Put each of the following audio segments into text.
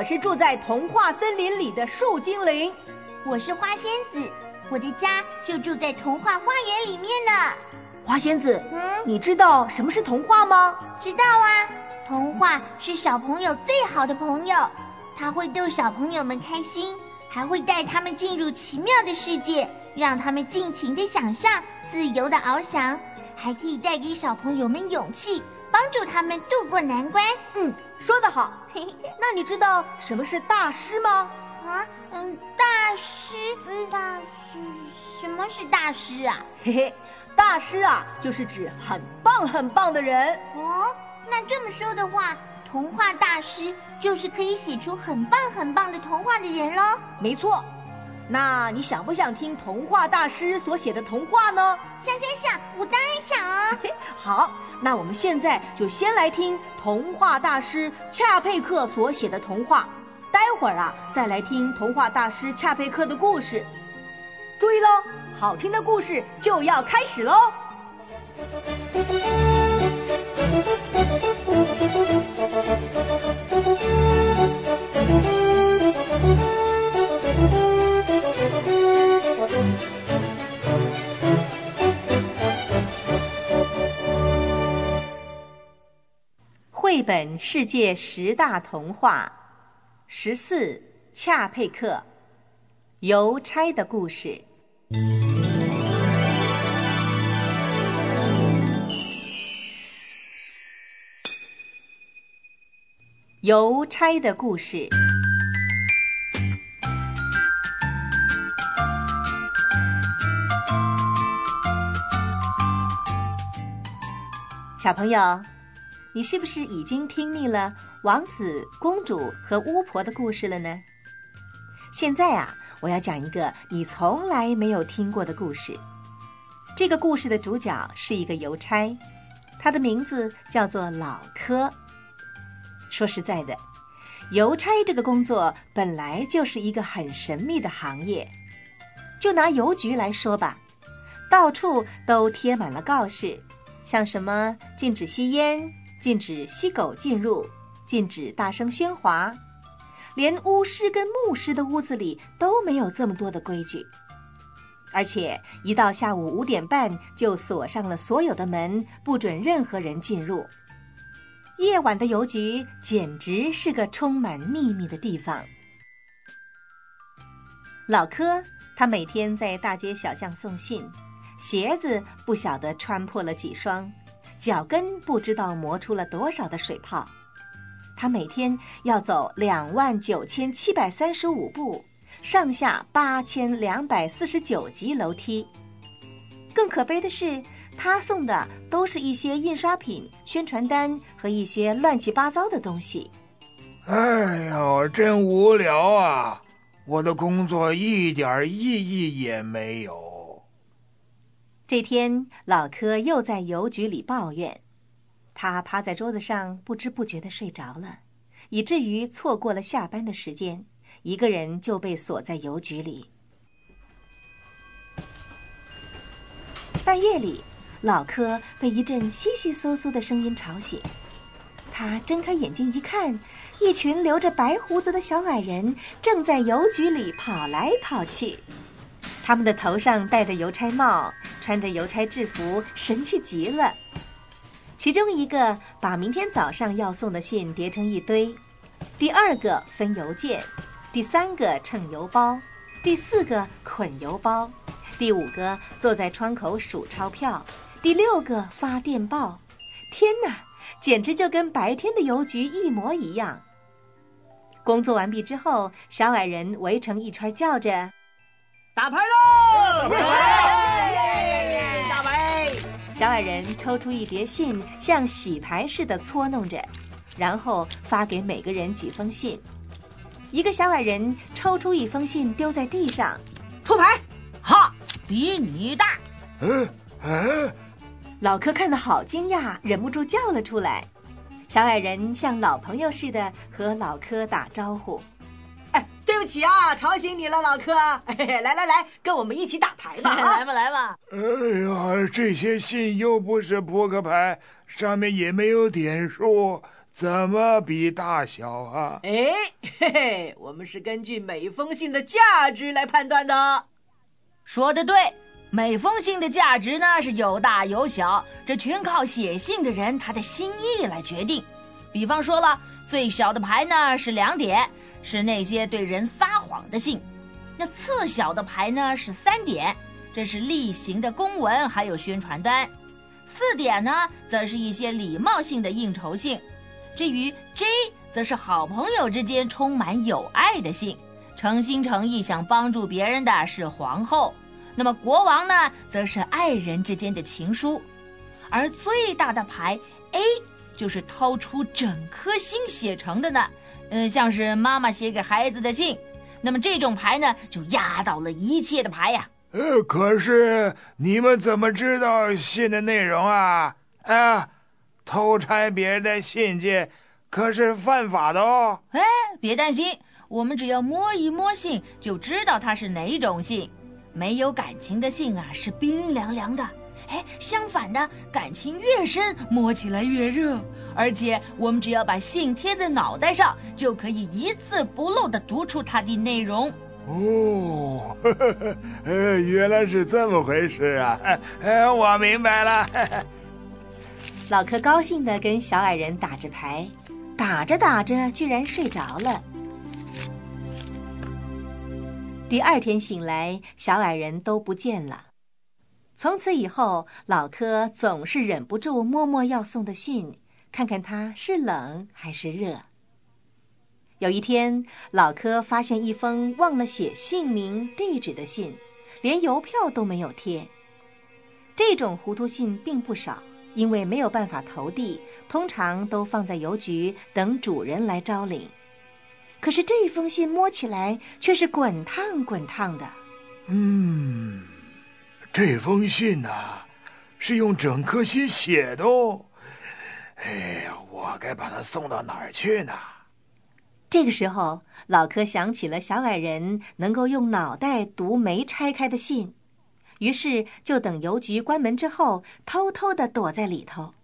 我是住在童话森林里的树精灵。我是花仙子，我的家就住在童话花园里面呢。花仙子，嗯，你知道什么是童话吗？知道啊，童话是小朋友最好的朋友，他会逗小朋友们开心，还会带他们进入奇妙的世界，让他们尽情的想象，自由的翱翔，还可以带给小朋友们勇气，帮助他们渡过难关。嗯，说得好。那你知道什么是大师吗？啊，嗯，大师，嗯，大师，什么是大师啊？嘿嘿，大师啊，就是指很棒很棒的人。哦，那这么说的话，童话大师就是可以写出很棒很棒的童话的人喽？没错。那你想不想听童话大师所写的童话呢？想想想，我当然想啊。好，那我们现在就先来听童话大师恰佩克所写的童话。待会儿啊，再来听童话大师恰佩克的故事。注意喽，好听的故事就要开始喽。绘本世界十大童话。十四，恰佩克，邮差的故事。邮差的故事。小朋友，你是不是已经听腻了？王子、公主和巫婆的故事了呢。现在啊，我要讲一个你从来没有听过的故事。这个故事的主角是一个邮差，他的名字叫做老柯。说实在的，邮差这个工作本来就是一个很神秘的行业。就拿邮局来说吧，到处都贴满了告示，像什么禁止吸烟、禁止吸狗进入。禁止大声喧哗，连巫师跟牧师的屋子里都没有这么多的规矩。而且一到下午五点半就锁上了所有的门，不准任何人进入。夜晚的邮局简直是个充满秘密的地方。老柯他每天在大街小巷送信，鞋子不晓得穿破了几双，脚跟不知道磨出了多少的水泡。他每天要走两万九千七百三十五步，上下八千两百四十九级楼梯。更可悲的是，他送的都是一些印刷品、宣传单和一些乱七八糟的东西。哎呦，真无聊啊！我的工作一点意义也没有。这天，老柯又在邮局里抱怨。他趴在桌子上，不知不觉的睡着了，以至于错过了下班的时间，一个人就被锁在邮局里。半夜里，老柯被一阵窸窸窣窣的声音吵醒，他睁开眼睛一看，一群留着白胡子的小矮人正在邮局里跑来跑去，他们的头上戴着邮差帽，穿着邮差制服，神气极了。其中一个把明天早上要送的信叠成一堆，第二个分邮件，第三个称邮包，第四个捆邮包，第五个坐在窗口数钞票，第六个发电报。天哪，简直就跟白天的邮局一模一样。工作完毕之后，小矮人围成一圈，叫着：“打牌喽！”打牌小矮人抽出一叠信，像洗牌似的搓弄着，然后发给每个人几封信。一个小矮人抽出一封信丢在地上，出牌，哈，比你大。嗯嗯，老柯看得好惊讶，忍不住叫了出来。小矮人像老朋友似的和老柯打招呼。对不起啊，吵醒你了，老柯。来来来，跟我们一起打牌吧！来吧来吧。哎呀，这些信又不是扑克牌，上面也没有点数，怎么比大小啊？哎，嘿嘿，我们是根据每封信的价值来判断的。说的对，每封信的价值呢是有大有小，这全靠写信的人他的心意来决定。比方说了，最小的牌呢是两点，是那些对人撒谎的信；那次小的牌呢是三点，这是例行的公文还有宣传单；四点呢则是一些礼貌性的应酬信；至于 J，则是好朋友之间充满友爱的信，诚心诚意想帮助别人的是皇后；那么国王呢，则是爱人之间的情书；而最大的牌 A。就是掏出整颗心写成的呢，嗯，像是妈妈写给孩子的信，那么这种牌呢，就压倒了一切的牌呀。呃，可是你们怎么知道信的内容啊？啊，偷拆别人的信件可是犯法的哦。哎，别担心，我们只要摸一摸信，就知道它是哪种信。没有感情的信啊，是冰凉凉的。哎，相反的，感情越深，摸起来越热。而且，我们只要把信贴在脑袋上，就可以一字不漏地读出它的内容。哦，呃，原来是这么回事啊！哎，我明白了。老柯高兴地跟小矮人打着牌，打着打着，居然睡着了。第二天醒来，小矮人都不见了。从此以后，老柯总是忍不住摸摸要送的信，看看它是冷还是热。有一天，老柯发现一封忘了写姓名、地址的信，连邮票都没有贴。这种糊涂信并不少，因为没有办法投递，通常都放在邮局等主人来招领。可是这封信摸起来却是滚烫滚烫的。嗯。这封信呐，是用整颗心写的哦。哎呀，我该把它送到哪儿去呢？这个时候，老柯想起了小矮人能够用脑袋读没拆开的信，于是就等邮局关门之后，偷偷的躲在里头。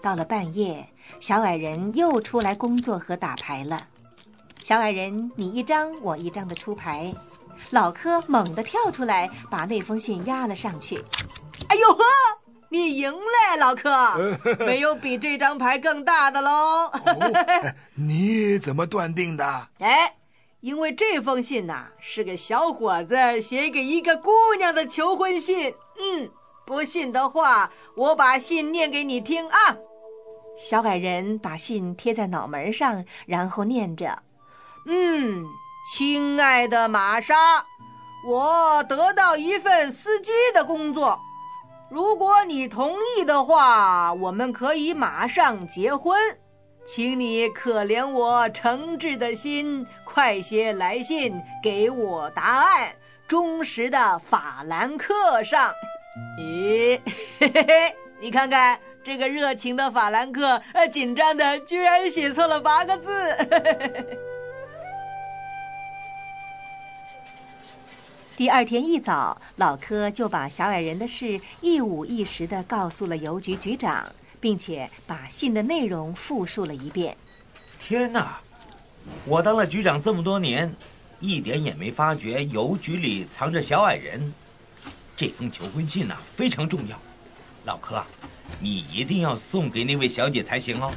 到了半夜，小矮人又出来工作和打牌了。小矮人，你一张我一张的出牌，老柯猛地跳出来，把那封信压了上去。哎呦呵，你赢了，老柯，没有比这张牌更大的喽。你怎么断定的？哎，因为这封信呐是个小伙子写给一个姑娘的求婚信。嗯，不信的话，我把信念给你听啊。小矮人把信贴在脑门上，然后念着。嗯，亲爱的玛莎，我得到一份司机的工作。如果你同意的话，我们可以马上结婚。请你可怜我诚挚的心，快些来信给我答案。忠实的法兰克上，咦，嘿嘿嘿，你看看这个热情的法兰克，呃，紧张的居然写错了八个字。嘿嘿嘿第二天一早，老柯就把小矮人的事一五一十地告诉了邮局局长，并且把信的内容复述了一遍。天哪！我当了局长这么多年，一点也没发觉邮局里藏着小矮人。这封求婚信呐，非常重要。老柯，你一定要送给那位小姐才行哦。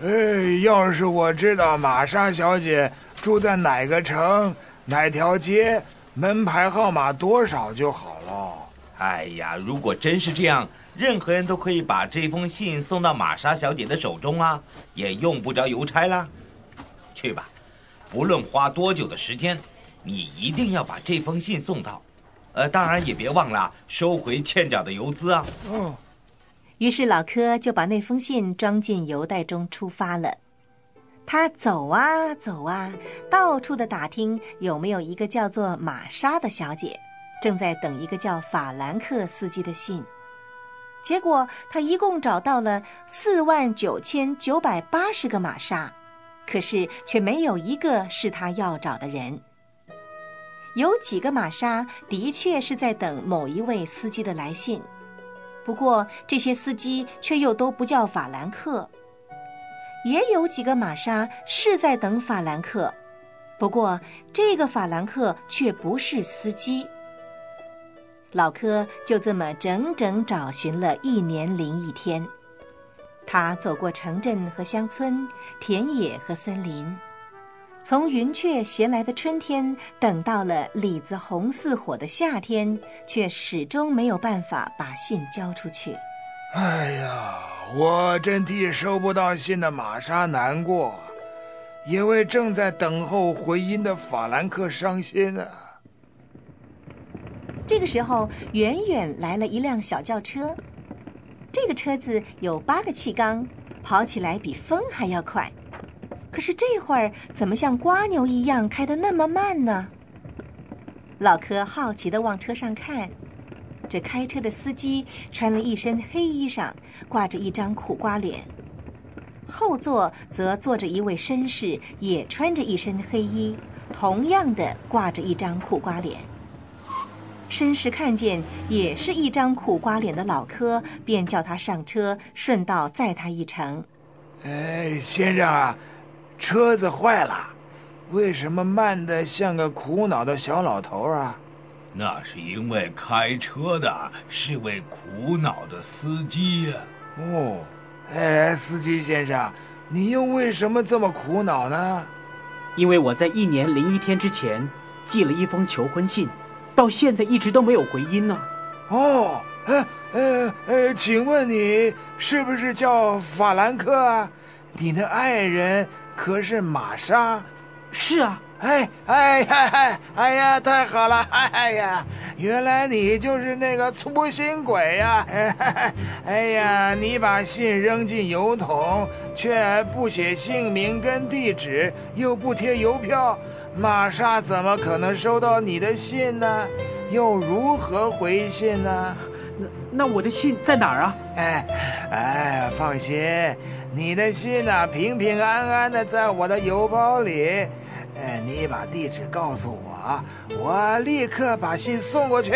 哎，要是我知道玛莎小姐住在哪个城、哪条街。门牌号码多少就好了。哎呀，如果真是这样，任何人都可以把这封信送到玛莎小姐的手中啊，也用不着邮差啦。去吧，不论花多久的时间，你一定要把这封信送到。呃，当然也别忘了收回欠缴的邮资啊。嗯。于是老柯就把那封信装进邮袋中出发了。他走啊走啊，到处的打听有没有一个叫做玛莎的小姐，正在等一个叫法兰克司机的信。结果他一共找到了四万九千九百八十个玛莎，可是却没有一个是他要找的人。有几个玛莎的确是在等某一位司机的来信，不过这些司机却又都不叫法兰克。也有几个玛莎是在等法兰克，不过这个法兰克却不是司机。老柯就这么整整找寻了一年零一天，他走过城镇和乡村、田野和森林，从云雀衔来的春天，等到了李子红似火的夏天，却始终没有办法把信交出去。哎呀！我真替收不到信的玛莎难过，也为正在等候回音的法兰克伤心啊。这个时候，远远来了一辆小轿车，这个车子有八个气缸，跑起来比风还要快。可是这会儿怎么像瓜牛一样开得那么慢呢？老柯好奇地往车上看。这开车的司机穿了一身黑衣裳，挂着一张苦瓜脸。后座则坐着一位绅士，也穿着一身黑衣，同样的挂着一张苦瓜脸。绅士看见也是一张苦瓜脸的老柯，便叫他上车，顺道载他一程。哎，先生啊，车子坏了，为什么慢的像个苦恼的小老头啊？那是因为开车的是位苦恼的司机呀。哦，哎，司机先生，你又为什么这么苦恼呢？因为我在一年零一天之前寄了一封求婚信，到现在一直都没有回音呢。哦，哎，呃，呃，请问你是不是叫法兰克啊？你的爱人可是玛莎？是啊。哎哎呀哎呀，太好了！哎呀，原来你就是那个粗心鬼呀！哎呀，你把信扔进邮筒，却不写姓名跟地址，又不贴邮票，玛莎怎么可能收到你的信呢？又如何回信呢？那那我的信在哪儿啊？哎哎，放心，你的信呢，平平安安的在我的邮包里。哎，你把地址告诉我，我立刻把信送过去。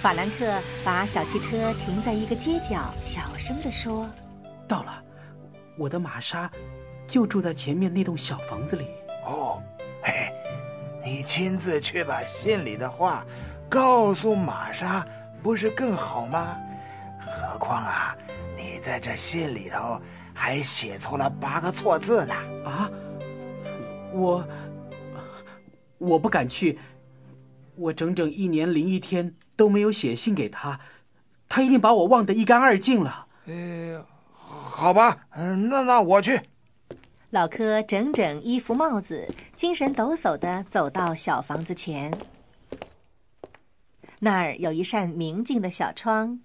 法兰克把小汽车停在一个街角，小声地说：“到了，我的玛莎就住在前面那栋小房子里。”哦，嘿，你亲自去把信里的话告诉玛莎，不是更好吗？何况啊，你在这信里头。还写错了八个错字呢！啊，我我不敢去，我整整一年零一天都没有写信给他，他一定把我忘得一干二净了。呃，好吧，嗯，那那我去。老柯整整衣服帽子，精神抖擞的走到小房子前，那儿有一扇明净的小窗。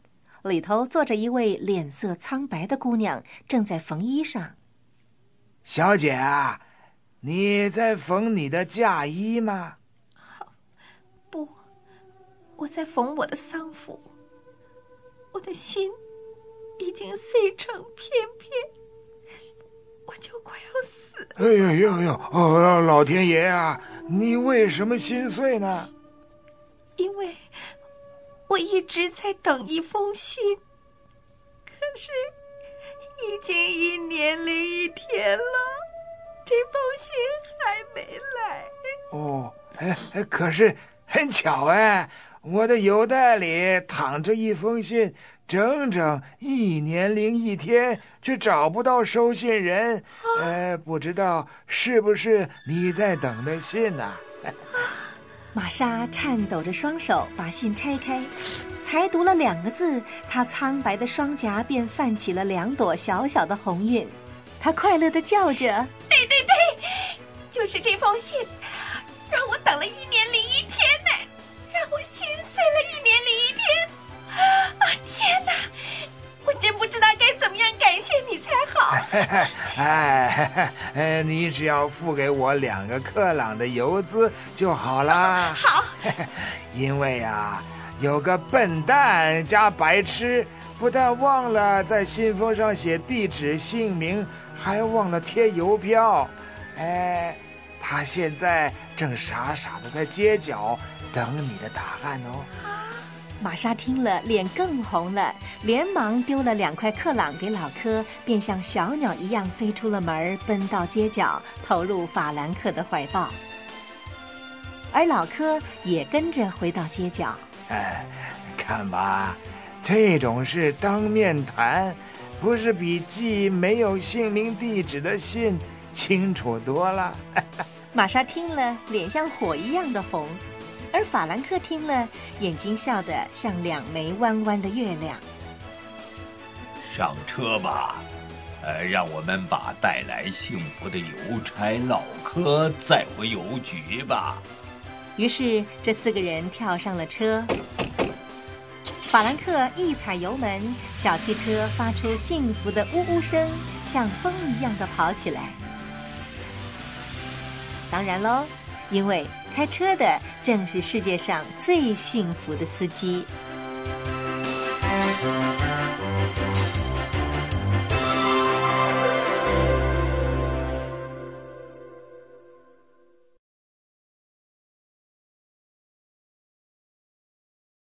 里头坐着一位脸色苍白的姑娘，正在缝衣裳。小姐啊，你在缝你的嫁衣吗？不，我在缝我的丧服。我的心已经碎成片片，我就快要死。哎呀呀呀！哦，老天爷啊，你为什么心碎呢？因为。我一直在等一封信，可是已经一年零一天了，这封信还没来。哦，哎，可是很巧哎，我的邮袋里躺着一封信，整整一年零一天，却找不到收信人。呃，不知道是不是你在等的信呢？玛莎颤抖着双手把信拆开，才读了两个字，她苍白的双颊便泛起了两朵小小的红晕。她快乐的叫着：“对对对，就是这封信，让我等了一年零一天呢，让我心碎了一年零一天。啊，天哪！我真不知道该怎么样感谢你才好。哎，哎，你只要付给我两个克朗的邮资就好了。好，因为啊，有个笨蛋加白痴，不但忘了在信封上写地址、姓名，还忘了贴邮票。哎，他现在正傻傻的在街角等你的答案哦。玛莎听了，脸更红了，连忙丢了两块克朗给老科，便像小鸟一样飞出了门，奔到街角，投入法兰克的怀抱。而老科也跟着回到街角。哎，看吧，这种事当面谈，不是比寄没有姓名地址的信清楚多了？玛莎听了，脸像火一样的红。而法兰克听了，眼睛笑得像两枚弯弯的月亮。上车吧，呃，让我们把带来幸福的邮差老柯载回邮局吧。于是，这四个人跳上了车。法兰克一踩油门，小汽车发出幸福的呜呜声，像风一样的跑起来。当然喽。因为开车的正是世界上最幸福的司机。